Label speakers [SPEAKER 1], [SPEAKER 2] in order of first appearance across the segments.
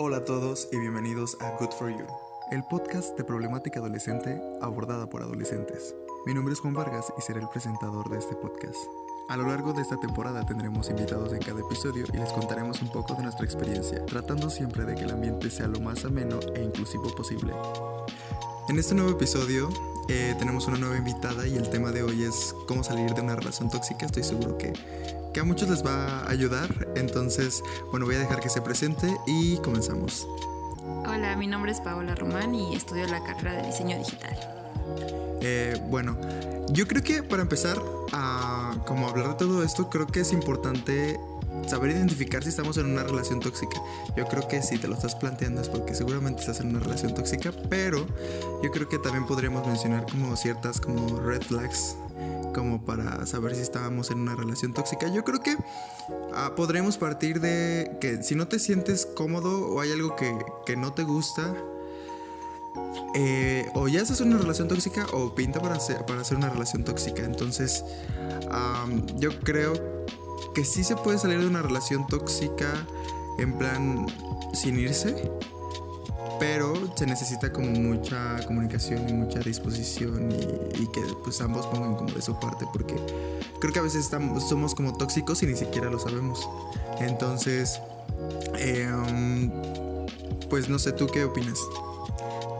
[SPEAKER 1] Hola a todos y bienvenidos a Good for You, el podcast de problemática adolescente abordada por adolescentes. Mi nombre es Juan Vargas y seré el presentador de este podcast. A lo largo de esta temporada tendremos invitados en cada episodio y les contaremos un poco de nuestra experiencia, tratando siempre de que el ambiente sea lo más ameno e inclusivo posible. En este nuevo episodio eh, tenemos una nueva invitada y el tema de hoy es cómo salir de una relación tóxica. Estoy seguro que, que a muchos les va a ayudar. Entonces, bueno, voy a dejar que se presente y comenzamos.
[SPEAKER 2] Hola, mi nombre es Paola Román y estudio la carrera de diseño digital.
[SPEAKER 1] Eh, bueno, yo creo que para empezar a como hablar de todo esto, creo que es importante saber identificar si estamos en una relación tóxica. Yo creo que si te lo estás planteando es porque seguramente estás en una relación tóxica, pero yo creo que también podríamos mencionar como ciertas como red flags como para saber si estábamos en una relación tóxica. Yo creo que ah, podremos partir de que si no te sientes cómodo o hay algo que, que no te gusta, eh, o ya en una relación tóxica o pinta para hacer, para hacer una relación tóxica. Entonces, yo creo que sí se puede salir de una relación tóxica en plan sin irse, pero se necesita como mucha comunicación y mucha disposición y, que pues ambos pongan como de su parte, porque creo que a veces estamos, somos como tóxicos y ni siquiera lo sabemos. Entonces, em, pues no sé, ¿tú qué opinas?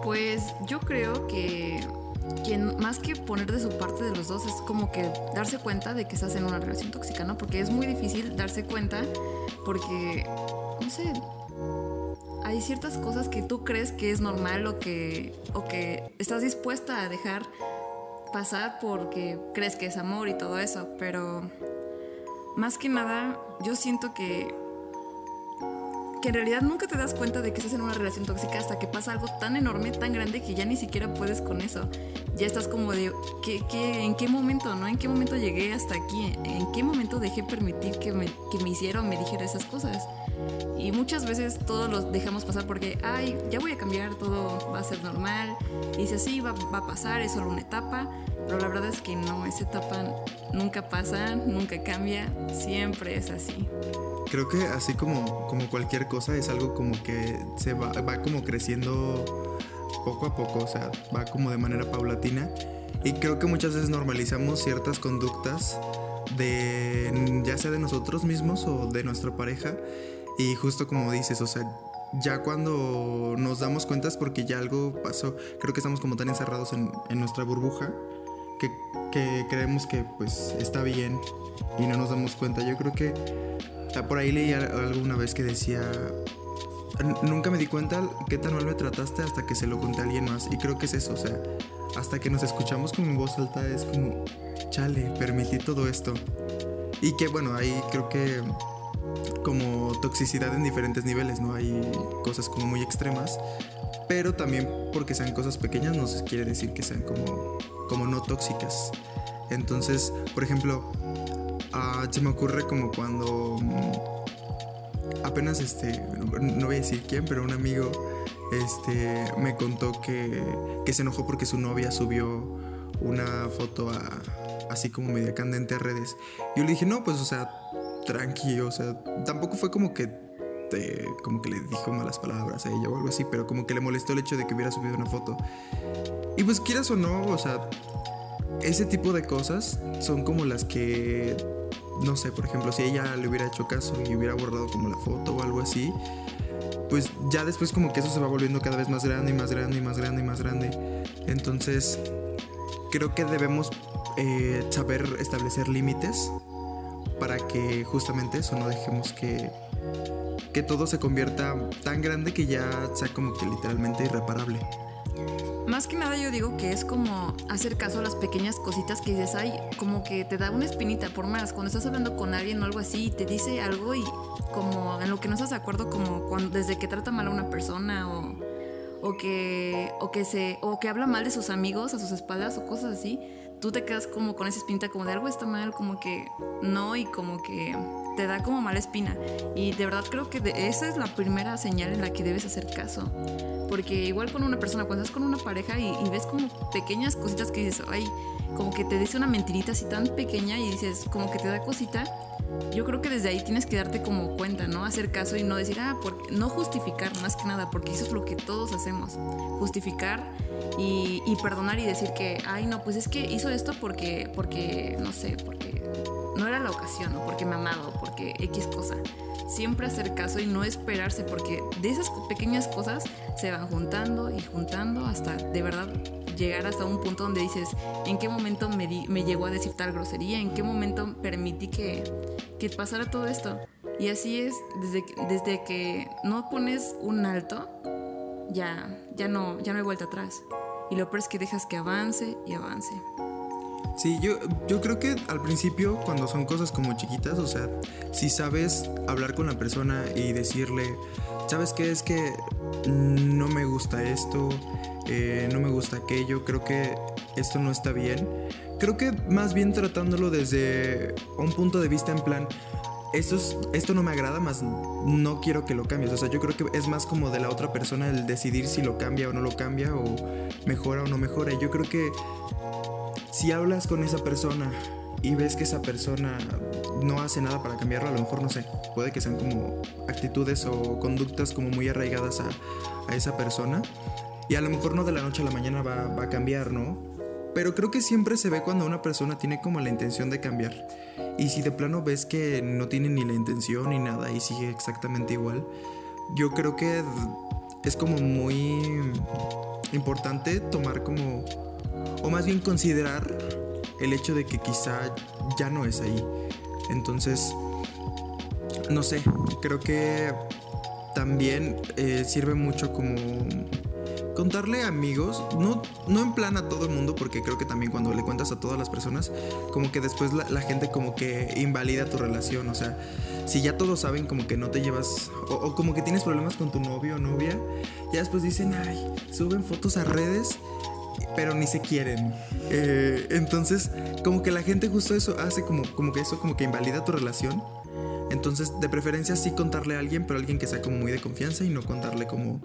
[SPEAKER 2] Pues yo creo que, que más que poner de su parte de los dos es como que darse cuenta de que estás en una relación tóxica, ¿no? Porque es muy difícil darse cuenta porque, no sé, hay ciertas cosas que tú crees que es normal o que, o que estás dispuesta a dejar pasar porque crees que es amor y todo eso, pero más que nada yo siento que que en realidad nunca te das cuenta de que estás en una relación tóxica hasta que pasa algo tan enorme, tan grande que ya ni siquiera puedes con eso. Ya estás como de, ¿qué, qué, en qué momento, no? ¿En qué momento llegué hasta aquí? ¿En qué momento dejé permitir que me, que me hiciera o me dijera esas cosas? Y muchas veces todos los dejamos pasar porque, ay, ya voy a cambiar, todo va a ser normal. Y dice, sí, va, va a pasar, es solo una etapa. Pero la verdad es que no, esa etapa nunca pasa, nunca cambia, siempre es así.
[SPEAKER 1] Creo que así como, como cualquier cosa es algo como que se va, va como creciendo poco a poco, o sea, va como de manera paulatina. Y creo que muchas veces normalizamos ciertas conductas de ya sea de nosotros mismos o de nuestra pareja. Y justo como dices, o sea, ya cuando nos damos cuenta es porque ya algo pasó. Creo que estamos como tan encerrados en, en nuestra burbuja que, que creemos que pues está bien y no nos damos cuenta. Yo creo que Ah, Por ahí leí alguna vez que decía, nunca me di cuenta qué tan mal me trataste hasta que se lo conté a alguien más. Y creo que es eso, o sea, hasta que nos escuchamos como en voz alta es como, chale, permití todo esto. Y que bueno, ahí creo que como toxicidad en diferentes niveles, ¿no? Hay cosas como muy extremas, pero también porque sean cosas pequeñas no se quiere decir que sean como, como no tóxicas. Entonces, por ejemplo, Ah, se me ocurre como cuando mm, apenas este, no voy a decir quién, pero un amigo este, me contó que, que se enojó porque su novia subió una foto a, así como media candente a redes. Yo le dije, no, pues, o sea, tranqui, o sea, tampoco fue como que te, como que le dijo malas palabras a ella o algo así, pero como que le molestó el hecho de que hubiera subido una foto. Y pues quieras o no, o sea, ese tipo de cosas son como las que, no sé, por ejemplo, si ella le hubiera hecho caso y hubiera borrado como la foto o algo así, pues ya después como que eso se va volviendo cada vez más grande y más grande y más grande y más grande. Entonces, creo que debemos eh, saber establecer límites para que justamente eso no dejemos que, que todo se convierta tan grande que ya sea como que literalmente irreparable.
[SPEAKER 2] Más que nada yo digo que es como hacer caso a las pequeñas cositas que dices, ay, como que te da una espinita por más. Cuando estás hablando con alguien o algo así y te dice algo y como en lo que no estás de acuerdo, como cuando, desde que trata mal a una persona o, o, que, o, que se, o que habla mal de sus amigos a sus espaldas o cosas así, tú te quedas como con esa espinita como de algo está mal, como que no y como que te da como mala espina. Y de verdad creo que esa es la primera señal en la que debes hacer caso. Porque igual con una persona, cuando estás con una pareja y, ves como pequeñas cositas que dices, ay, como que te dice una mentirita así tan pequeña y dices, como que te da cosita, yo creo que desde ahí tienes que darte como cuenta, ¿no? Hacer caso y no decir, ah, porque, no justificar más que nada, porque eso es lo que todos hacemos. Justificar y, y, perdonar y decir que, ay, no, pues es que hizo esto porque, porque, no sé, porque no era la ocasión, o porque me amado, porque X cosa. Siempre hacer caso y no esperarse, porque de esas pequeñas cosas se van juntando y juntando hasta de verdad llegar hasta un punto donde dices, ¿en qué momento me, me llegó a decir tal grosería? ¿En qué momento permití que, que pasara todo esto? Y así es, desde, desde que no pones un alto, ya, ya, no, ya no hay vuelta atrás. Y lo peor es que dejas que avance y avance.
[SPEAKER 1] Sí, yo, yo creo que al principio, cuando son cosas como chiquitas, o sea, si sabes hablar con la persona y decirle, ¿sabes qué? Es que no me gusta esto, eh, no me gusta aquello, creo que esto no está bien. Creo que más bien tratándolo desde un punto de vista en plan, esto, esto no me agrada, más no quiero que lo cambies. O sea, yo creo que es más como de la otra persona el decidir si lo cambia o no lo cambia, o mejora o no mejora. Yo creo que si hablas con esa persona y ves que esa persona no hace nada para cambiarlo, a lo mejor no sé, puede que sean como actitudes o conductas como muy arraigadas a, a esa persona. Y a lo mejor no de la noche a la mañana va, va a cambiar, ¿no? Pero creo que siempre se ve cuando una persona tiene como la intención de cambiar. Y si de plano ves que no tiene ni la intención ni nada y sigue exactamente igual, yo creo que es como muy importante tomar como, o más bien considerar el hecho de que quizá ya no es ahí. Entonces, no sé, creo que también eh, sirve mucho como contarle a amigos, no, no en plan a todo el mundo, porque creo que también cuando le cuentas a todas las personas, como que después la, gente como que invalida tu relación, o sea, si ya todos saben como que no te llevas, o, como que tienes problemas con tu novio o novia, ya después dicen, ay, suben fotos a redes pero ni se quieren. Eh, entonces, como que la gente justo eso hace como, como que eso como que invalida tu relación. Entonces, de preferencia sí contarle a alguien, pero alguien que sea como muy de confianza y no contarle como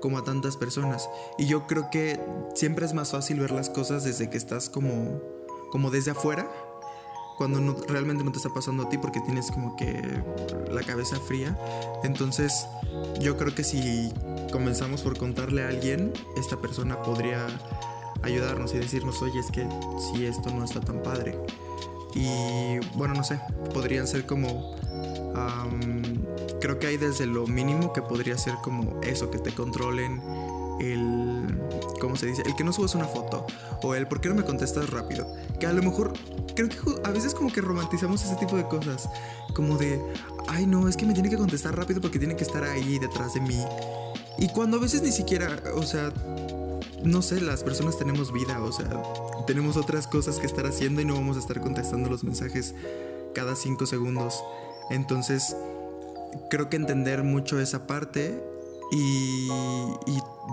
[SPEAKER 1] como a tantas personas. Y yo creo que siempre es más fácil ver las cosas desde que estás como, como desde afuera, cuando no, realmente no te está pasando a ti porque tienes como que la cabeza fría. Entonces yo creo que si comenzamos por contarle a alguien, esta persona podría ayudarnos y decirnos, oye, es que si esto no está tan padre. Y bueno, no sé, podrían ser como creo que hay desde lo mínimo que podría ser como eso, que te controlen el, ¿cómo se dice? El que no subas una foto o el por qué no me contestas rápido. Que a lo mejor, creo que a veces como que romantizamos ese tipo de cosas. Como de, ay no, es que me tiene que contestar rápido porque tiene que estar ahí detrás de mí. Y cuando a veces ni siquiera, o sea, no sé, las personas tenemos vida, o sea, tenemos otras cosas que estar haciendo y no vamos a estar contestando los mensajes cada cinco segundos. Entonces, creo que entender mucho esa parte y,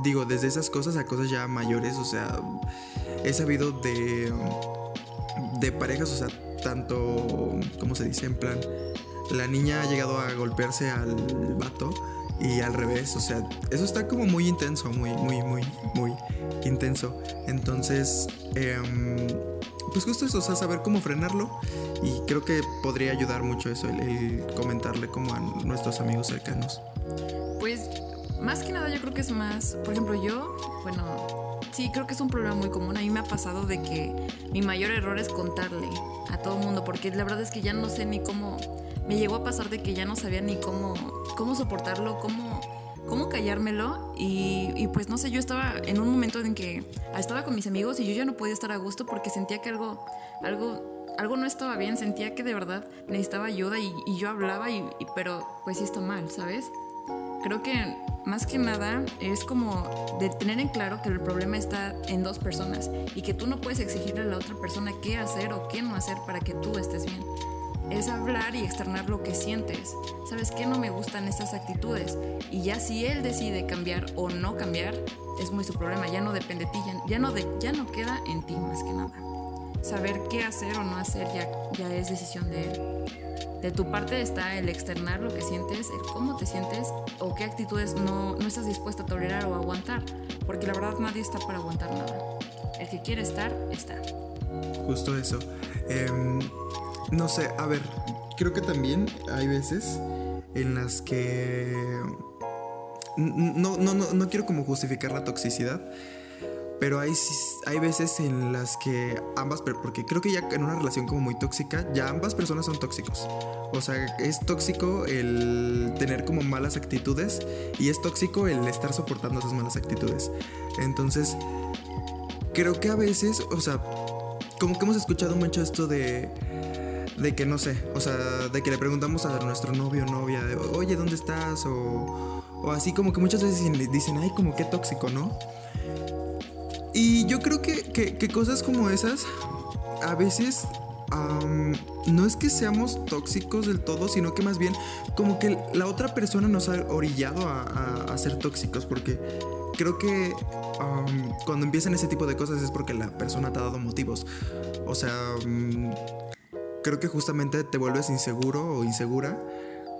[SPEAKER 1] digo, desde esas cosas a cosas ya mayores, o sea, he sabido de, de parejas, o sea, tanto, ¿cómo se dice? En plan, la niña ha llegado a golpearse al vato y al revés, o sea, eso está como muy intenso, muy, muy, muy, muy intenso. Entonces, em, pues justo eso, o sea, saber cómo frenarlo y creo que podría ayudar mucho eso, el, comentarle como a nuestros amigos cercanos.
[SPEAKER 2] Pues más que nada yo creo que es más, por ejemplo yo, bueno, sí creo que es un problema muy común, a mí me ha pasado de que mi mayor error es contarle a todo el mundo, porque la verdad es que ya no sé ni cómo, me llegó a pasar de que ya no sabía ni cómo, cómo soportarlo, cómo cómo callármelo. Y, pues no sé, yo estaba en un momento en que estaba con mis amigos y yo ya no podía estar a gusto porque sentía que algo, algo, algo no estaba bien, sentía que de verdad necesitaba ayuda y, yo hablaba, y, pero pues sí está mal, ¿sabes? Creo que más que nada es como de tener en claro que el problema está en dos personas y que tú no puedes exigirle a la otra persona qué hacer o qué no hacer para que tú estés bien es hablar y externar lo que sientes. ¿Sabes qué? No me gustan estas actitudes. Y ya si él decide cambiar o no cambiar, es muy su problema. Ya no depende de ti, ya, no, de, ya no queda en ti más que nada. Saber qué hacer o no hacer ya, ya es decisión de él. de tu parte está el externar lo que sientes, cómo te sientes o qué actitudes no, no estás dispuesta a tolerar o aguantar. Porque la verdad nadie está para aguantar nada. El que quiere estar, está.
[SPEAKER 1] Justo eso. Em, no sé, a ver, creo que también hay veces en las que... No, no, no, no quiero como justificar la toxicidad, pero hay, hay veces en las que ambas, porque creo que ya en una relación como muy tóxica, ya ambas personas son tóxicos. O sea, es tóxico el tener como malas actitudes y es tóxico el estar soportando esas malas actitudes. Entonces, creo que a veces, o sea, como que hemos escuchado mucho esto de de que no sé, o sea, de que le preguntamos a nuestro novio o novia, de, oye, ¿dónde estás? O, o así como que muchas veces dicen, ay, como qué tóxico, ¿no? Y yo creo que, que, cosas como esas a veces no es que seamos tóxicos del todo, sino que más bien como que la otra persona nos ha orillado a, ser tóxicos, porque creo que cuando empiezan ese tipo de cosas es porque la persona te ha dado motivos. O sea, mm, creo que justamente te vuelves inseguro o insegura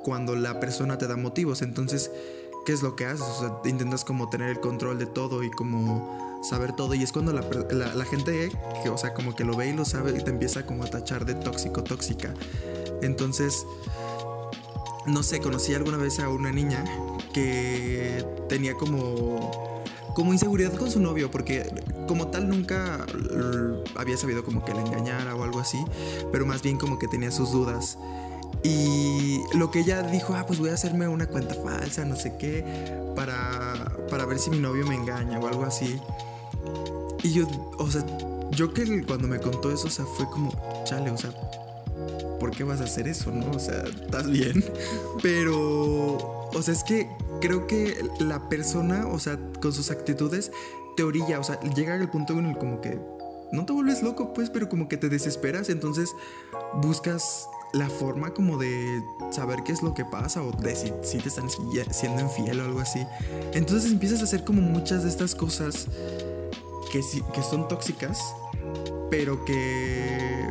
[SPEAKER 1] cuando la persona te da motivos. Entonces, ¿qué es lo que haces? O sea, intentas como tener el control de todo y como saber todo. Y es cuando la, la, gente, que, o sea, como que lo ve y lo sabe y te empieza como a tachar de tóxico, tóxica. Entonces, no sé, conocí alguna vez a una niña que tenía como como inseguridad con su novio, porque como tal nunca había sabido como que le engañara o algo así, pero más bien como que tenía sus dudas. Y lo que ella dijo, ah, pues voy a hacerme una cuenta falsa, no sé qué, para, para ver si mi novio me engaña o algo así. Y yo, o sea, yo que cuando me contó eso, o sea, fue como, chale, o sea, ¿por qué vas a hacer eso, no? O sea, estás bien. Pero, o sea, es que creo que la persona, o sea, con sus actitudes, te orilla, o sea, llega al punto en el como que no te vuelves loco, pues, pero como que te desesperas, entonces buscas la forma como de saber qué es lo que pasa o de si, te están siendo infiel o algo así. Entonces empiezas a hacer como muchas de estas cosas que, que son tóxicas, pero que,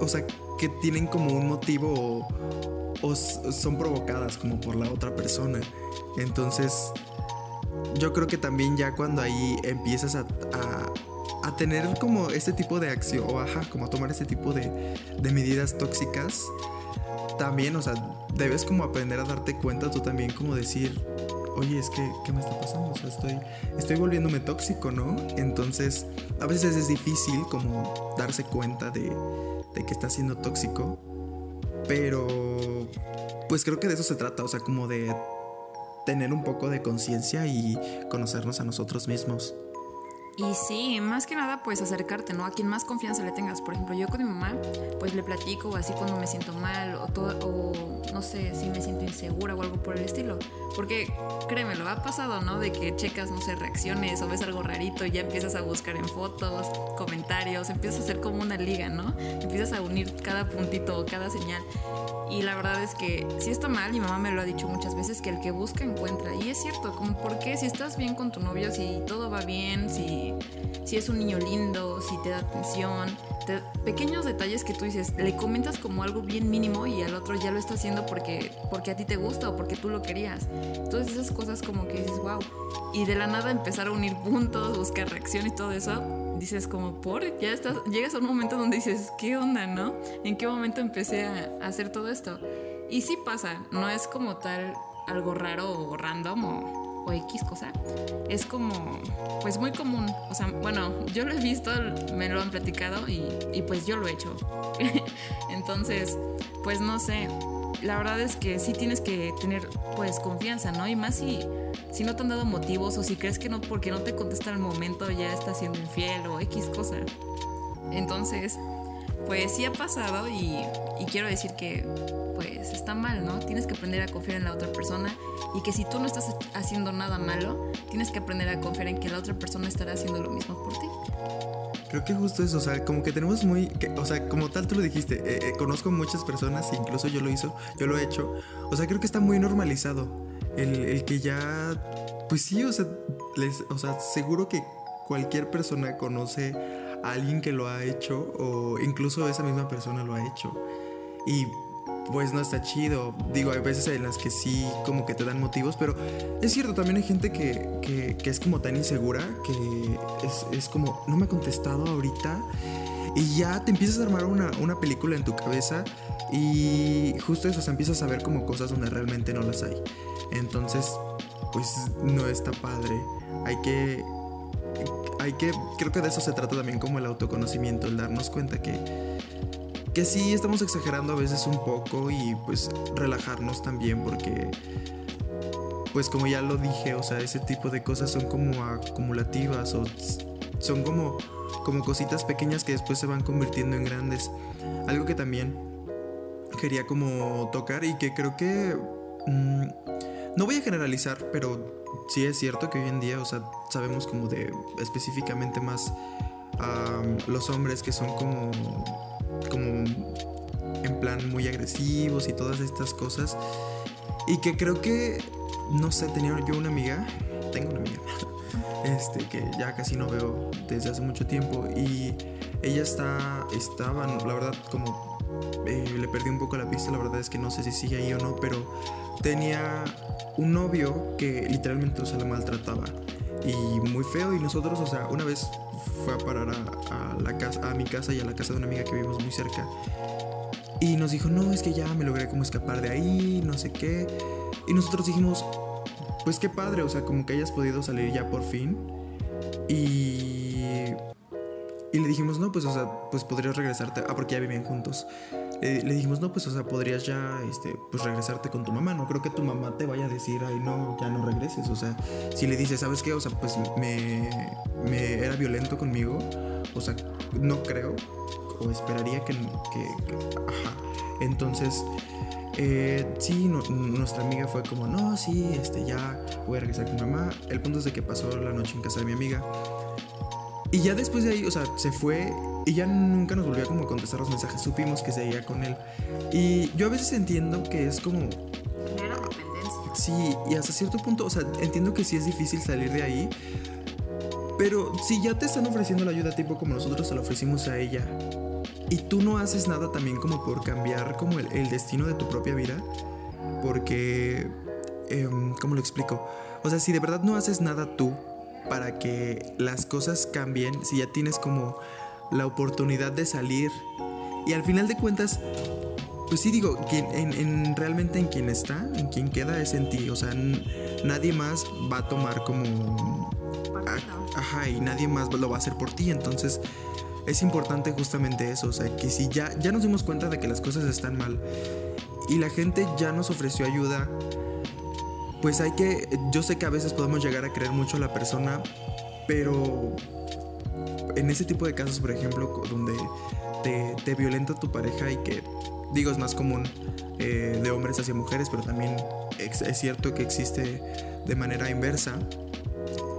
[SPEAKER 1] o sea, que tienen como un motivo son provocadas como por la otra persona. Entonces, yo creo que también ya cuando ahí empiezas a, a, tener como este tipo de acción, o ajá, como a tomar este tipo de, de medidas tóxicas, también, o sea, debes como aprender a darte cuenta tú también como decir, oye, es que, ¿qué me está pasando? O sea, estoy, estoy volviéndome tóxico, ¿no? Entonces, a veces es difícil como darse cuenta de, de que está siendo tóxico, pero pues creo que de eso se trata, o sea, como de tener un poco de conciencia y conocernos a nosotros mismos.
[SPEAKER 2] Y sí, más que nada, pues acercarte, ¿no? A quien más confianza le tengas. Por ejemplo, yo con mi mamá, pues le platico así cuando me siento mal o, todo, o no sé, si me siento insegura o algo por el estilo. Porque créeme, lo ha pasado, ¿no? De que checas, no sé, reacciones o ves algo rarito y ya empiezas a buscar en fotos, comentarios, empiezas a hacer como una liga, ¿no? Empiezas a unir cada puntito o cada señal. Y la verdad es que si está mal, mi mamá me lo ha dicho muchas veces, que el que busca encuentra. Y es cierto, como porque si estás bien con tu novio, si todo va bien, si, si es un niño lindo, si te da atención, pequeños detalles que tú dices, le comentas como algo bien mínimo y al otro ya lo está haciendo porque, porque a ti te gusta o porque tú lo querías. Entonces esas cosas como que dices, wow. Y de la nada empezar a unir puntos, buscar reacción y todo eso, dices como, por, ya estás, llegas a un momento donde dices, ¿qué onda, no? ¿En qué momento empecé a, hacer todo esto? Y sí pasa, no es como tal algo raro o random o, o, X cosa. Es como, pues muy común. O sea, bueno, yo lo he visto, me lo han platicado y, y pues yo lo he hecho. Entonces, pues no sé. La verdad es que sí tienes que tener pues confianza, ¿no? Y más si si no te han dado motivos o si crees que no porque no te contesta al momento ya está siendo infiel o X cosa. Entonces, pues sí ha pasado y, quiero decir que pues está mal, ¿no? Tienes que aprender a confiar en la otra persona y que si tú no estás haciendo nada malo, tienes que aprender a confiar en que la otra persona estará haciendo lo mismo por ti.
[SPEAKER 1] Creo que justo eso, o sea, como que tenemos muy, o sea, como tal tú lo dijiste, eh, eh, conozco muchas personas, incluso yo lo hizo, yo lo he hecho, o sea, creo que está muy normalizado el, que ya, pues sí, o sea, les, o sea, seguro que cualquier persona conoce a alguien que lo ha hecho o incluso esa misma persona lo ha hecho. Y pues no está chido. Digo, hay veces en las que sí como que te dan motivos, pero es cierto, también hay gente que, que, es como tan insegura que es, es, como, no me ha contestado ahorita. Y ya te empiezas a armar una, una película en tu cabeza y justo eso, o sea, empiezas a ver como cosas donde realmente no las hay. Entonces, pues no está padre. Hay que hay que, creo que de eso se trata también como el autoconocimiento, el darnos cuenta que, que sí estamos exagerando a veces un poco y pues relajarnos también porque pues como ya lo dije, o sea, ese tipo de cosas son como acumulativas o son como, como cositas pequeñas que después se van convirtiendo en grandes. Algo que también quería como tocar y que creo que... Mm, no voy a generalizar, pero sí es cierto que hoy en día, o sea, sabemos como de específicamente más los hombres que son como, como en plan muy agresivos y todas estas cosas. Y que creo que, no sé, tenía yo una amiga, tengo una amiga, este, que ya casi no veo desde hace mucho tiempo y ella está, estaba, la verdad, como eh, le perdí un poco la pista, la verdad es que no sé si sigue ahí o no, pero tenía un novio que literalmente, o la maltrataba. Y muy feo. Y nosotros, o sea, una vez fue a parar a, la casa, a mi casa y a la casa de una amiga que vivimos muy cerca. Y nos dijo, no, es que ya me logré como escapar de ahí, no sé qué. Y nosotros dijimos, pues qué padre, o sea, como que hayas podido salir ya por fin. Y... Y le dijimos, no, pues, o sea, pues podrías regresarte. Ah, porque ya vivían juntos le dijimos, no, pues, o sea, podrías ya, este, pues regresarte con tu mamá. No creo que tu mamá te vaya a decir, ay, no, ya no regreses. O sea, si le dices, ¿sabes qué? O sea, pues me, me era violento conmigo. O sea, no creo, o esperaría que, ajá. Entonces, eh, sí, nuestra amiga fue como, no, sí, este, ya voy a regresar con mamá. El punto es de que pasó la noche en casa de mi amiga. Y ya después de ahí, o sea, se fue y ya nunca nos volvió a como contestar los mensajes. Supimos que seguía con él. Y yo a veces entiendo que es como...
[SPEAKER 2] Genera dependencia.
[SPEAKER 1] Sí, y hasta cierto punto, o sea, entiendo que sí es difícil salir de ahí. Pero si ya te están ofreciendo la ayuda tipo como nosotros se la ofrecimos a ella. Y tú no haces nada también como por cambiar como el, destino de tu propia vida. Porque... Em, ¿Cómo lo explico? O sea, si de verdad no haces nada tú para que las cosas cambien, si ya tienes como la oportunidad de salir. Y al final de cuentas, pues sí digo, quien, en, realmente en quien está, en quien queda es en ti, o sea, nadie más va a tomar como... ajá, y nadie más lo va a hacer por ti, entonces es importante justamente eso, o sea, que si ya, ya nos dimos cuenta de que las cosas están mal y la gente ya nos ofreció ayuda, pues hay que, yo sé que a veces podemos llegar a creer mucho a la persona, pero en ese tipo de casos, por ejemplo, donde te, violenta tu pareja y que, digo, es más común eh, de hombres hacia mujeres, pero también es, cierto que existe de manera inversa.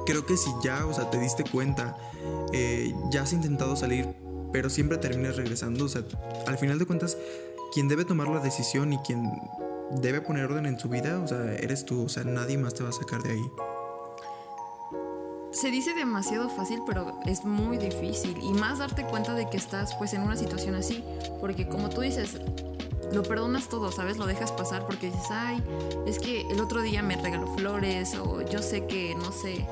[SPEAKER 1] Creo que si ya, o sea, te diste cuenta, eh, ya has intentado salir, pero siempre terminas regresando, o sea, al final de cuentas, quien debe tomar la decisión y quien debe poner orden en su vida, o sea, eres tú, o sea, nadie más te va a sacar de ahí.
[SPEAKER 2] Se dice demasiado fácil, pero es muy difícil. Y más darte cuenta de que estás pues en una situación así. Porque como tú dices, lo perdonas todo, ¿sabes? Lo dejas pasar porque dices, ay, es que el otro día me regaló flores o yo sé que, no sé,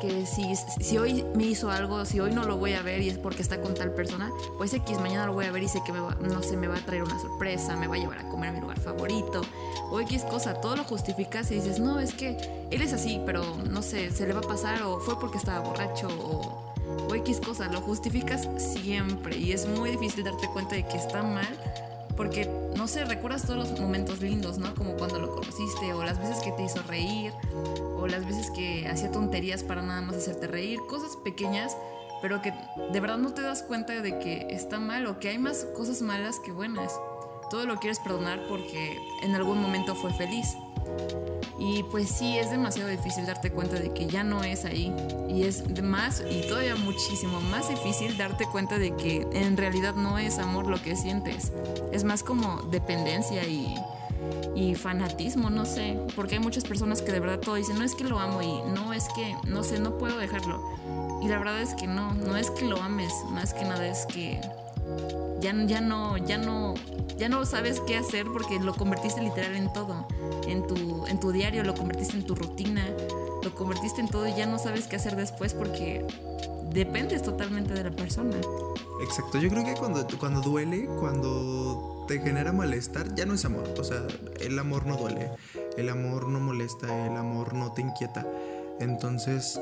[SPEAKER 2] que si, si hoy me hizo algo, si hoy no lo voy a ver y es porque está con tal persona, pues X, mañana lo voy a ver y sé que me va, no sé, me va a traer una sorpresa, me va a llevar a comer a mi lugar favorito o X cosa, todo lo justificas y dices, no, es que él es así, pero no sé, se le va a pasar o fue porque estaba borracho o, o X cosa, lo justificas siempre y es muy difícil darte cuenta de que está mal porque, no sé, recuerdas todos los momentos lindos, ¿no? Como cuando lo conociste, o las veces que te hizo reír, o las veces que hacía tonterías para nada más hacerte reír, cosas pequeñas, pero que de verdad no te das cuenta de que está mal o que hay más cosas malas que buenas. Todo lo quieres perdonar porque en algún momento fue feliz. Y pues sí, es demasiado difícil darte cuenta de que ya no es ahí. Y es más, y todavía muchísimo más difícil darte cuenta de que en realidad no es amor lo que sientes. Es más como dependencia y, y fanatismo, no sé. Porque hay muchas personas que de verdad todo dicen, no es que lo amo y no es que, no sé, no puedo dejarlo. Y la verdad es que no, no es que lo ames, más que nada es que ya, ya no, ya no, ya no sabes qué hacer porque lo convertiste literal en todo. En tu, en tu diario, lo convertiste en tu rutina, lo convertiste en todo y ya no sabes qué hacer después porque dependes totalmente de la persona.
[SPEAKER 1] Exacto, yo creo que cuando, cuando duele, cuando te genera malestar, ya no es amor. O sea, el amor no duele, el amor no molesta, el amor no te inquieta. Entonces...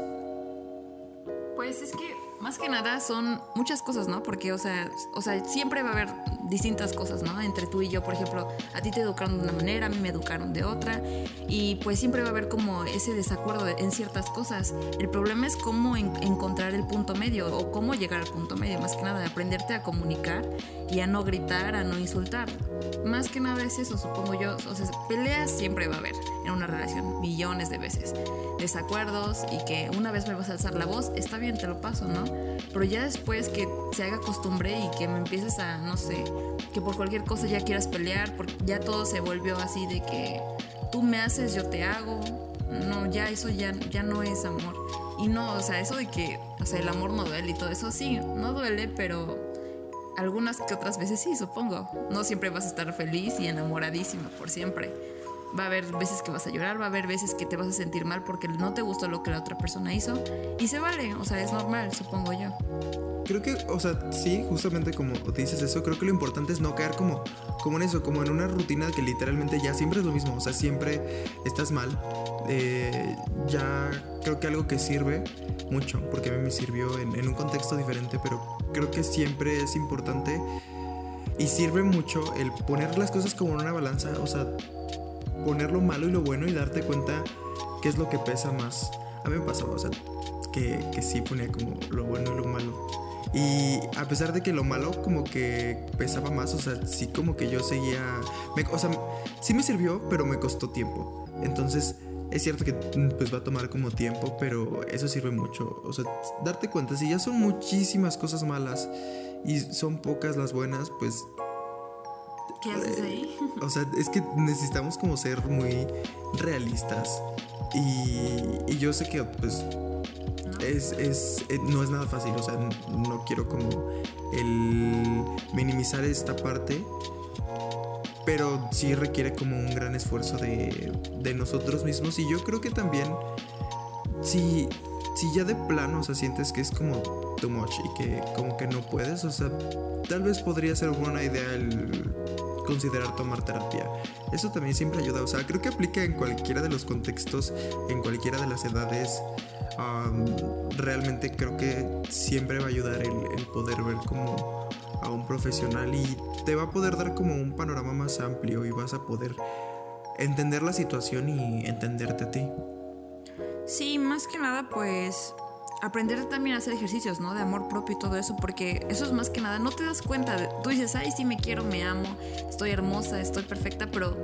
[SPEAKER 2] Pues es que más que nada son muchas cosas, ¿no? Porque, o sea, o sea, siempre va a haber distintas cosas, ¿no? Entre tú y yo, por ejemplo, a ti te educaron de una manera, a mí me educaron de otra, y pues siempre va a haber como ese desacuerdo en ciertas cosas. El problema es cómo encontrar el punto medio o cómo llegar al punto medio, más que nada, aprenderte a comunicar y a no gritar, a no insultar. Más que nada es eso, supongo yo. O sea, peleas siempre va a haber en una relación, millones de veces. Desacuerdos y que una vez me vas a alzar la voz, está bien, te lo paso, ¿no? Pero ya después que se haga costumbre y que me empieces a, no sé, que por cualquier cosa ya quieras pelear, porque ya todo se volvió así de que tú me haces, yo te hago. No, ya eso ya, ya no es amor. Y no, o sea, eso de que, o sea, el amor no duele y todo eso sí, no duele, pero algunas que otras veces sí, supongo. No siempre vas a estar feliz y enamoradísima por siempre. Va a haber veces que vas a llorar, va a haber veces que te vas a sentir mal porque no te gustó lo que la otra persona hizo. Y se vale, o sea, es normal, supongo yo.
[SPEAKER 1] Creo que, o sea, sí, justamente como dices eso, creo que lo importante es no caer como, como en eso, como en una rutina que literalmente ya siempre es lo mismo, o sea, siempre estás mal. Eh, ya creo que algo que sirve mucho, porque a mí me sirvió en, en un contexto diferente, pero creo que siempre es importante y sirve mucho el poner las cosas como en una balanza, o sea, poner lo malo y lo bueno y darte cuenta qué es lo que pesa más. A mí me pasó, o sea, que, que sí ponía como lo bueno y lo malo. Y a pesar de que lo malo como que pesaba más, o sea, sí como que yo seguía... o sea, sí me sirvió, pero me costó tiempo. Entonces, es cierto que pues va a tomar como tiempo, pero eso sirve mucho. O sea, darte cuenta, si ya son muchísimas cosas malas y son pocas las buenas, pues
[SPEAKER 2] ¿Qué haces ahí?
[SPEAKER 1] O sea, es que necesitamos como ser muy realistas. Y, y yo sé que pues no. Es, es, eh, no es nada fácil, o sea, no quiero como el minimizar esta parte, pero sí requiere como un gran esfuerzo de, de nosotros mismos y yo creo que también si, si ya de plano, o sientes que es como too much y que como que no puedes, o sea, tal vez podría ser buena idea el considerar tomar terapia. Eso también siempre ayuda, o sea, creo que aplica en cualquiera de los contextos, en cualquiera de las edades. Um, realmente creo que siempre va a ayudar el, el, poder ver como a un profesional y te va a poder dar como un panorama más amplio y vas a poder entender la situación y entenderte a ti.
[SPEAKER 2] Sí, más que nada pues aprender también a hacer ejercicios, ¿no? De amor propio y todo eso, porque eso es más que nada, no te das cuenta, tú dices, ay, sí me quiero, me amo, estoy hermosa, estoy perfecta, pero,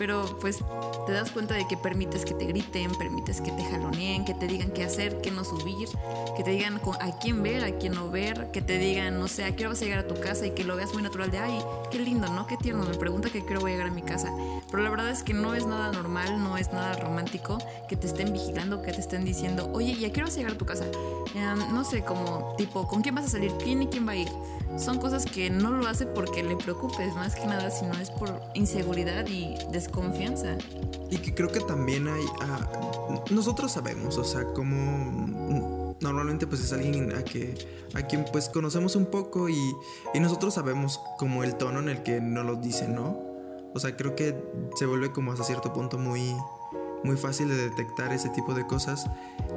[SPEAKER 2] pero pues te das cuenta de que permites que te griten, permites que te jaloneen, que te digan qué hacer, qué no subir, que te digan a quién ver, a quién no ver, que te digan, no sé, a qué hora vas a llegar a tu casa y que lo veas muy natural de, ay, qué lindo, ¿no? Qué tierno, me pregunta que qué hora voy a llegar a mi casa. Pero la verdad es que no es nada normal, no es nada romántico que te estén vigilando, que te estén diciendo, oye, ¿y a qué hora vas a llegar a tu casa? Um, no sé, como tipo, ¿con quién vas a salir? ¿Quién y quién va a ir? Son cosas que no lo hace porque le preocupes, más que nada, sino es por inseguridad y desconfianza.
[SPEAKER 1] Y que creo que también hay... Uh, nosotros sabemos, o sea, como normalmente pues es alguien a, que, a quien pues conocemos un poco y, nosotros sabemos como el tono en el que nos lo dicen, ¿no? O sea, creo que se vuelve como hasta cierto punto muy muy fácil de detectar ese tipo de cosas.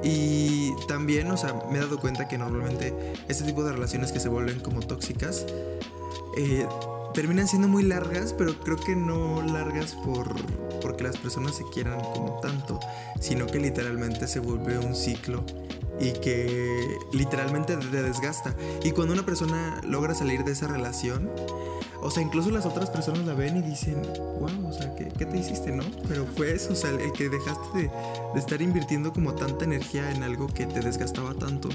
[SPEAKER 1] Y también, o sea, me he dado cuenta que normalmente este tipo de relaciones que se vuelven como tóxicas eh, terminan siendo muy largas, pero creo que no largas por porque las personas se quieran como tanto, sino que literalmente se vuelve un ciclo y que literalmente te desgasta. Y cuando una persona logra salir de esa relación, o sea, incluso las otras personas la ven y dicen, wow, o sea, ¿qué, qué te hiciste, no? Pero fue eso, o sea, el que dejaste de, de, estar invirtiendo como tanta energía en algo que te desgastaba tanto.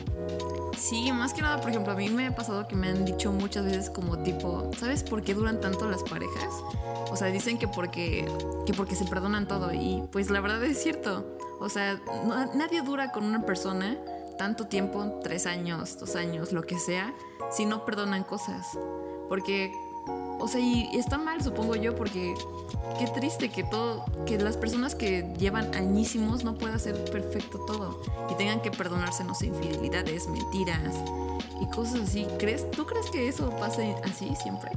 [SPEAKER 2] Sí, más que nada, por ejemplo, a mí me ha pasado que me han dicho muchas veces como tipo, ¿sabes por qué duran tanto las parejas? O sea, dicen que porque, que porque se perdonan todo y pues la verdad es cierto. O sea, no, nadie dura con una persona tanto tiempo, tres años, dos años, lo que sea, si no perdonan cosas. Porque, o sea, y está mal, supongo yo, porque qué triste que todo, que las personas que llevan añísimos no puedan hacer perfecto todo y tengan que perdonarse, no sé, infidelidades, mentiras y cosas así. ¿Crees, ¿Tú crees que eso pase así siempre?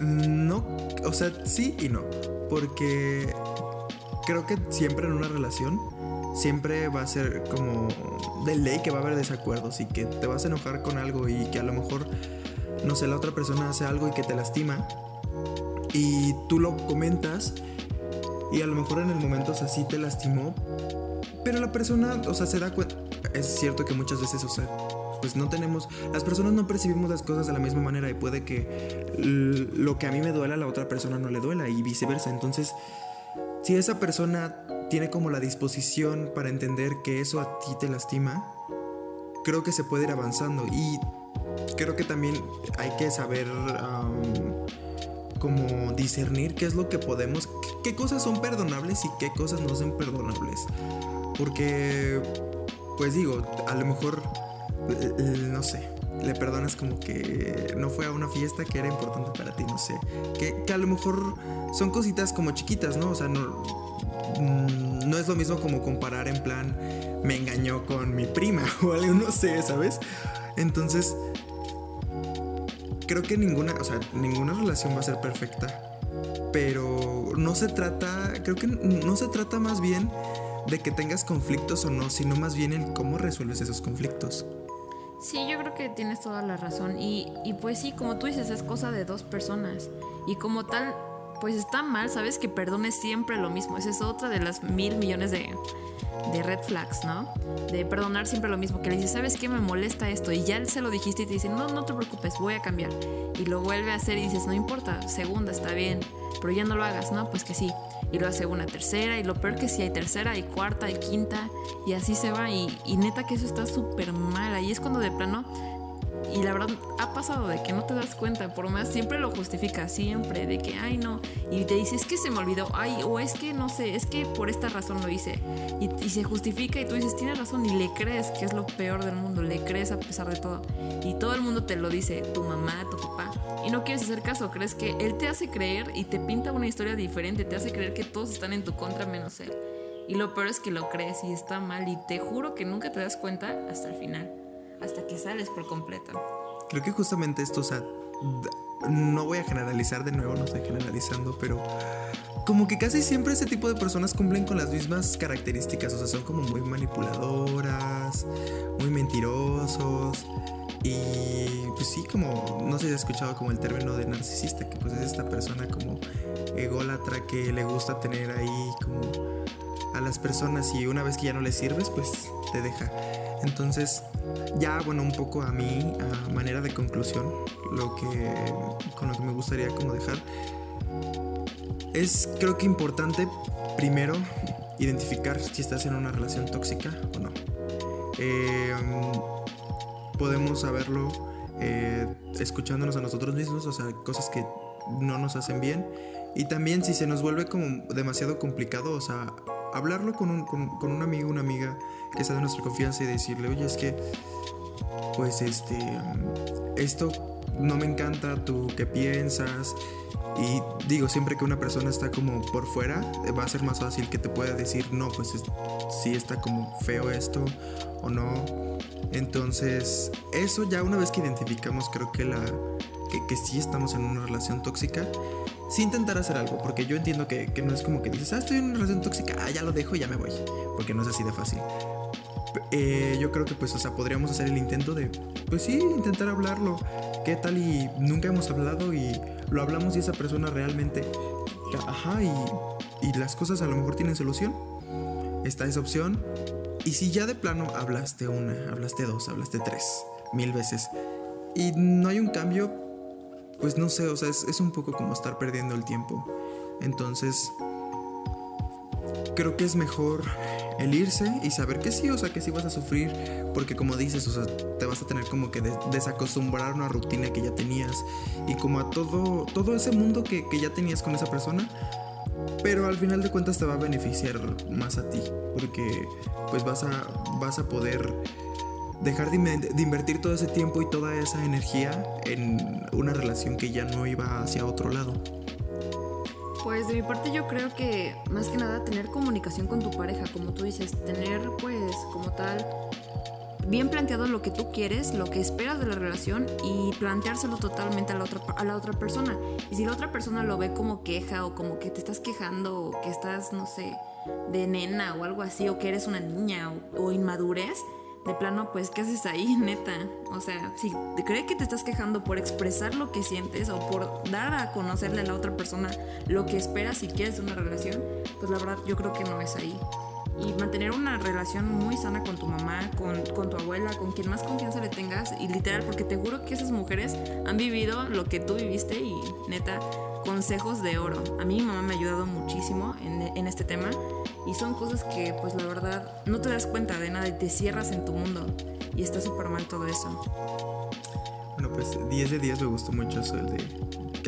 [SPEAKER 1] No, o sea, sí y no, porque creo que siempre en una relación siempre va a ser como de ley que va a haber desacuerdos y que te vas a enojar con algo y que a lo mejor, no sé, la otra persona hace algo y que te lastima y tú lo comentas y a lo mejor en el momento, o sea, sí te lastimó, pero la persona, o sea, se da cuenta, es cierto que muchas veces, o sea, pues no tenemos, las personas no percibimos las cosas de la misma manera y puede que lo que a mí me duela a la otra persona no le duela y viceversa. Entonces, si esa persona tiene como la disposición para entender que eso a ti te lastima, creo que se puede ir avanzando y creo que también hay que saber como discernir qué es lo que podemos, qué cosas son perdonables y qué cosas no son perdonables. Porque, pues digo, a lo mejor, no sé, le perdonas como que no fue a una fiesta que era importante para ti, no sé. Que, que a lo mejor son cositas como chiquitas, ¿no? O sea, no, mm, no es lo mismo como comparar en plan, me engañó con mi prima o algo, no sé, ¿sabes? Entonces, creo que ninguna, o sea, ninguna relación va a ser perfecta. Pero no se trata, creo que no se trata más bien de que tengas conflictos o no, sino más bien en cómo resuelves esos conflictos.
[SPEAKER 2] Sí, yo creo que tienes toda la razón. Y, y pues sí, como tú dices, es cosa de dos personas. Y como tal, pues está mal, sabes que perdones siempre lo mismo. Esa es otra de las mil millones de, de red flags, ¿no? De perdonar siempre lo mismo, que le dices, ¿sabes qué? Me molesta esto. Y ya se lo dijiste y te dice, no, no te preocupes, voy a cambiar. Y lo vuelve a hacer y dices, no importa, segunda está bien, pero ya no lo hagas, ¿no? Pues que sí. Y lo hace una tercera, y lo peor que sí hay tercera, y cuarta, y quinta, y así se va. Y, y neta que eso está súper mal. Ahí es cuando de plano y la verdad ha pasado de que no te das cuenta, por más siempre lo justifica, siempre, de que, ay no, y te dice, es que se me olvidó, ay, o es que no sé, es que por esta razón lo hice, y, se justifica y tú dices, tienes razón, y le crees, que es lo peor del mundo, le crees a pesar de todo, y todo el mundo te lo dice, tu mamá, tu papá, y no quieres hacer caso, crees que él te hace creer y te pinta una historia diferente, te hace creer que todos están en tu contra menos él. Y lo peor es que lo crees y está mal y te juro que nunca te das cuenta hasta el final hasta que sales por completo.
[SPEAKER 1] Creo que justamente esto, o sea, no voy a generalizar de nuevo, no estoy generalizando, pero como que casi siempre ese tipo de personas cumplen con las mismas características, o sea, son como muy manipuladoras, muy mentirosos. Y pues sí, como no sé si has escuchado como el término de narcisista, que pues es esta persona como ególatra que le gusta tener ahí como a las personas y una vez que ya no le sirves, pues te deja. Entonces, ya bueno, un poco a mí, a manera de conclusión, lo que con lo que me gustaría como dejar es creo que importante primero identificar si estás en una relación tóxica o no. Em, podemos saberlo eh, escuchándonos a nosotros mismos, o sea, cosas que no nos hacen bien. Y también si se nos vuelve como demasiado complicado, o sea, hablarlo con un, con, un amigo, una amiga que sea de nuestra confianza y decirle, oye, es que, pues, este, esto no me encanta, tú qué piensas. Y digo, siempre que una persona está como por fuera, va a ser más fácil que te pueda decir, no, pues sí está como feo esto o no. Entonces, eso ya una vez que identificamos, creo que la que sí estamos en una relación tóxica, sí intentar hacer algo, porque yo entiendo que, no es como que dices, ah, estoy en una relación tóxica, ah, ya lo dejo y ya me voy, porque no es así de fácil. Eh, yo creo que pues, o sea, podríamos hacer el intento de, pues sí, intentar hablarlo. ¿Qué tal y nunca hemos hablado y lo hablamos y esa persona realmente, ajá, y, y las cosas a lo mejor tienen solución? Está esa opción. Y si ya de plano hablaste una, hablaste dos, hablaste tres, mil veces, y no hay un cambio, pues no sé, o sea, es, un poco como estar perdiendo el tiempo. Entonces, creo que es mejor el irse y saber que sí, o sea, que sí vas a sufrir, porque como dices, o sea, te vas a tener como que desacostumbrar a una rutina que ya tenías y como a todo, todo ese mundo que, que ya tenías con esa persona, pero al final de cuentas te va a beneficiar más a ti, porque pues vas a, vas a poder dejar de, de, invertir todo ese tiempo y toda esa energía en una relación que ya no iba hacia otro lado.
[SPEAKER 2] Pues de mi parte yo creo que más que nada tener comunicación con tu pareja, como tú dices, tener pues como tal bien planteado lo que tú quieres, lo que esperas de la relación y planteárselo totalmente a la otra, a la otra persona. Y si la otra persona lo ve como queja o como que te estás quejando o que estás, no sé, de nena o algo así, o que eres una niña o, o inmadurez, de plano, pues, ¿qué haces ahí, neta? O sea, si cree que te estás quejando por expresar lo que sientes o por dar a conocerle a la otra persona lo que esperas y quieres de una relación, pues la verdad yo creo que no es ahí. Y mantener una relación muy sana con tu mamá, con, con tu abuela, con quien más confianza le tengas, y literal, porque te juro que esas mujeres han vivido lo que tú viviste y neta, consejos de oro. A mí mi mamá me ha ayudado muchísimo en, en este tema y son cosas que, pues la verdad, no te das cuenta de nada y te cierras en tu mundo. Y está súper mal todo eso.
[SPEAKER 1] Bueno, pues 10 de 10 me gustó mucho eso. El de,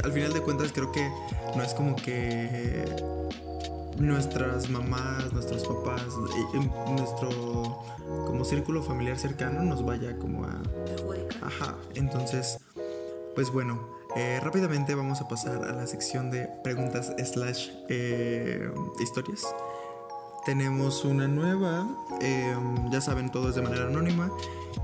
[SPEAKER 1] al final de cuentas, creo que no es como que nuestras mamás, nuestros papás, nuestro como círculo familiar cercano nos vaya como a... Ajá, entonces, pues bueno, eh, rápidamente vamos a pasar a la sección de preguntas slash eh, historias tenemos una nueva. Em, ya saben, todo es de manera anónima.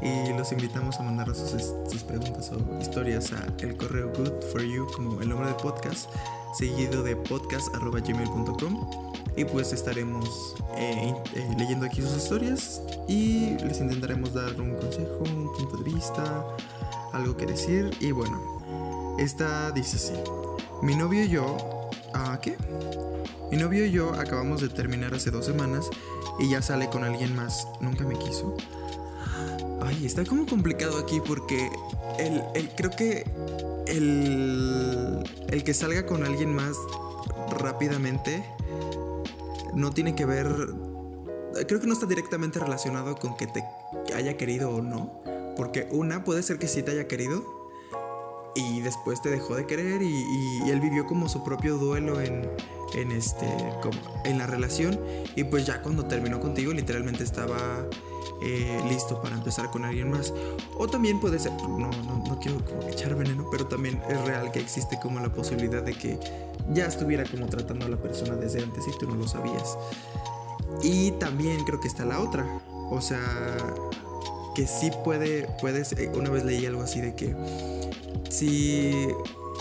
[SPEAKER 1] Y los invitamos a mandar sus, preguntas o historias a el correo good for you, como el nombre del podcast, seguido de podcast.gmail.com. Y pues estaremos eh, eh, leyendo aquí sus historias y les intentaremos dar un consejo, un punto de vista, algo que decir. Y bueno, esta dice así: Mi novio y yo. ¿Ah, qué? Mi novio y yo acabamos de terminar hace dos semanas y ya sale con alguien más. Nunca me quiso. Ay, está como complicado aquí porque el, creo que el, el que salga con alguien más rápidamente no tiene que ver. Creo que no está directamente relacionado con que te haya querido o no. Porque una puede ser que sí te haya querido y después te dejó de querer y, él vivió como su propio duelo en, en, este, en la relación y pues ya cuando terminó contigo literalmente estaba eh, listo para empezar con alguien más. O también puede ser, no, no, no quiero echar veneno, pero también es real que existe como la posibilidad de que ya estuviera como tratando a la persona desde antes y tú no lo sabías. Y también creo que está la otra, o sea, que sí puede, puedes, una vez leí algo así de que si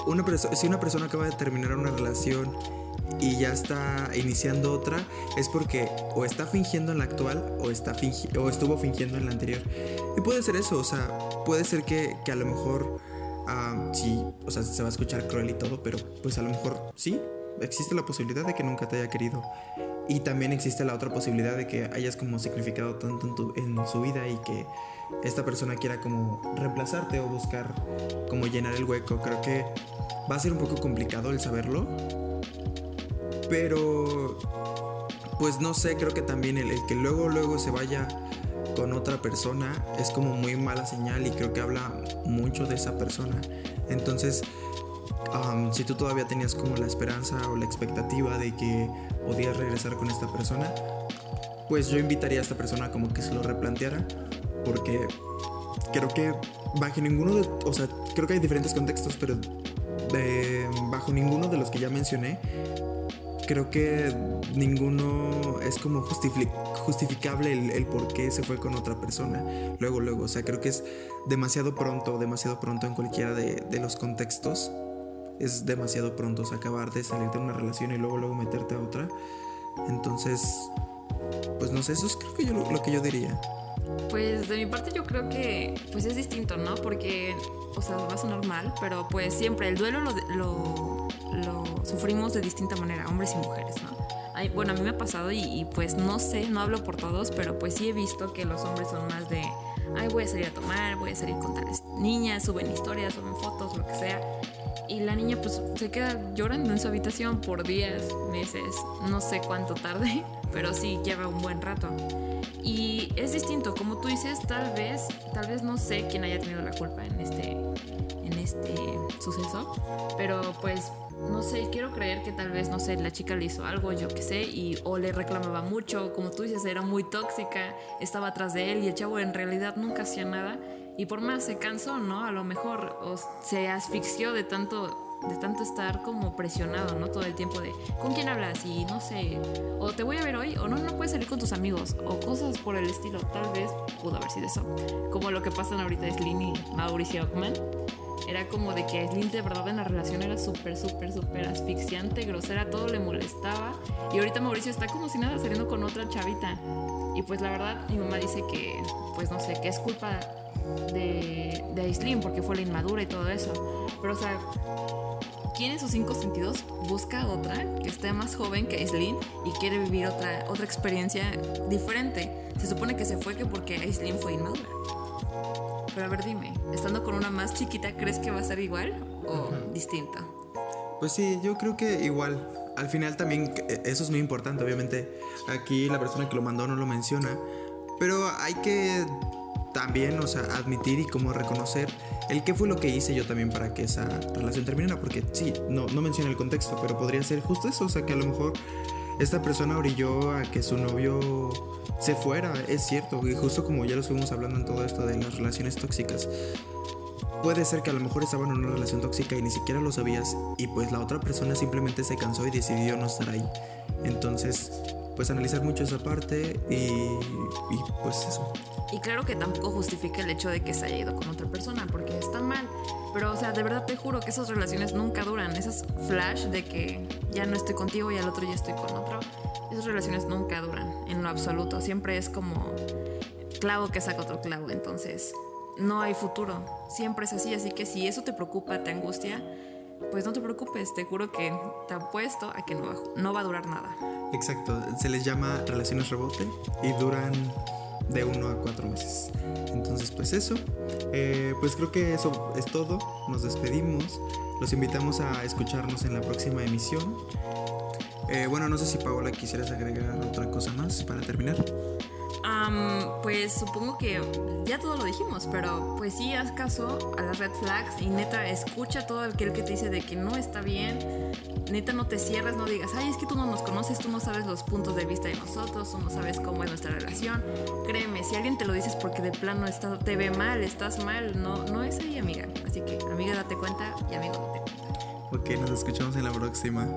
[SPEAKER 1] una, si una persona acaba de terminar una relación y ya está iniciando otra, es porque o está fingiendo en la actual o, está o estuvo fingiendo en la anterior. Y puede ser eso, o sea, puede ser que, a lo mejor, sí, o sea, se va a escuchar cruel y todo, pero pues a lo mejor sí, existe la posibilidad de que nunca te haya querido. Y también existe la otra posibilidad de que hayas como significado tanto en, en su vida y que esta persona quiera como reemplazarte o buscar como llenar el hueco. Creo que va a ser un poco complicado el saberlo, pero, pues no sé, creo que también el, que luego, luego se vaya con otra persona es como muy mala señal y creo que habla mucho de esa persona. Entonces, si tú todavía tenías como la esperanza o la expectativa de que podías regresar con esta persona, pues yo invitaría a esta persona como que se lo replanteara, porque creo que bajo ninguno de, o sea, creo que hay diferentes contextos, pero bajo ninguno de los que ya mencioné, creo que ninguno es como justificable el, por qué se fue con otra persona. Luego, luego, o sea, creo que es demasiado pronto, demasiado pronto en cualquiera de, los contextos. Es demasiado pronto acabar de salir de una relación y luego, luego meterte a otra. Entonces, pues no sé, eso es creo que yo lo, que yo diría.
[SPEAKER 2] Pues de mi parte yo creo que pues es distinto, ¿no? Porque, o sea, va a sonar mal, pero pues siempre el duelo lo, lo sufrimos de distinta manera, hombres y mujeres, ¿no? bueno, a mí me ha pasado y, pues no sé, no hablo por todos, pero pues sí he visto que los hombres son más de, ay, voy a salir a tomar, voy a salir con tales niñas, suben historias, suben fotos, lo que sea. Y la niña pues se queda llorando en su habitación por días, meses, no sé cuánto tarde, pero sí lleva un buen rato. Y es distinto, como tú dices, tal vez, tal vez no sé quién haya tenido la culpa en este, en este suceso, pero pues no sé, quiero creer que tal vez, no sé, la chica le hizo algo, yo qué sé, y o le reclamaba mucho, como tú dices, era muy tóxica, estaba atrás de él y el chavo en realidad nunca hacía nada. Y por más se cansó, ¿no? A lo mejor se asfixió de tanto de tanto estar como presionado, ¿no? Todo el tiempo de ¿con quién hablas? Y no sé, o te voy a ver hoy, o no, no puedes salir con tus amigos, o cosas por el estilo. Tal vez pudo haber sido eso. Como lo que pasan ahorita Slim y Mauricio Ockman. Era como de que Slim de verdad en la relación era súper, súper, súper asfixiante, grosera, todo le molestaba. Y ahorita Mauricio está como si nada saliendo con otra chavita. Y pues la verdad, mi mamá dice que, pues no sé, que es culpa de, de Aislinn porque fue la inmadura y todo eso. Pero, o sea, ¿quién en sus cinco sentidos busca otra que esté más joven que Aislinn y quiere vivir otra, otra experiencia diferente? Se supone que se fue que porque Aislinn fue inmadura. Pero a ver, dime, estando con una más chiquita, ¿crees que va a ser igual o distinta?
[SPEAKER 1] Pues sí, yo creo que igual. Al final también eso es muy importante, obviamente. Aquí la persona que lo mandó no lo menciona. Pero hay que también, o sea, admitir y como reconocer el qué fue lo que hice yo también para que esa relación terminara, porque sí, no, no menciona el contexto, pero podría ser justo eso, o sea, que a lo mejor esta persona orilló a que su novio se fuera, es cierto, y justo como ya lo estuvimos hablando en todo esto de las relaciones tóxicas, puede ser que a lo mejor estaban en una relación tóxica y ni siquiera lo sabías, y pues la otra persona simplemente se cansó y decidió no estar ahí. Entonces, pues analizar mucho esa parte y, y pues eso.
[SPEAKER 2] Y claro que tampoco justifica el hecho de que se haya ido con otra persona, porque está mal. Pero, o sea, de verdad te juro que esas relaciones nunca duran. Esas flash de que ya no estoy contigo y al otro ya estoy con otro. Esas relaciones nunca duran, en lo absoluto. Siempre es como clavo que saca otro clavo. Entonces, no hay futuro. Siempre es así. Así que si eso te preocupa, te angustia, pues no te preocupes. Te juro que te apuesto a que no va, no va a durar nada.
[SPEAKER 1] Exacto. Se les llama relaciones rebote y duran de uno a cuatro meses. Entonces, pues eso. Eh, pues creo que eso es todo. Nos despedimos. Los invitamos a escucharnos en la próxima emisión. Eh, bueno, no sé si Paola quisieras agregar otra cosa más para terminar.
[SPEAKER 2] Um, pues supongo que ya todo lo dijimos, pero pues sí, haz caso a las red flags y neta, escucha todo aquel que te dice de que no está bien. Neta, no te cierres, no digas, ay, es que tú no nos conoces, tú no sabes los puntos de vista de nosotros, tú no sabes cómo es nuestra relación. Créeme, si alguien te lo dices porque de plano está, te ve mal, estás mal, no, no es ahí, amiga. Así que, amiga, date cuenta y amigo, date cuenta.
[SPEAKER 1] Ok, nos escuchamos en la próxima.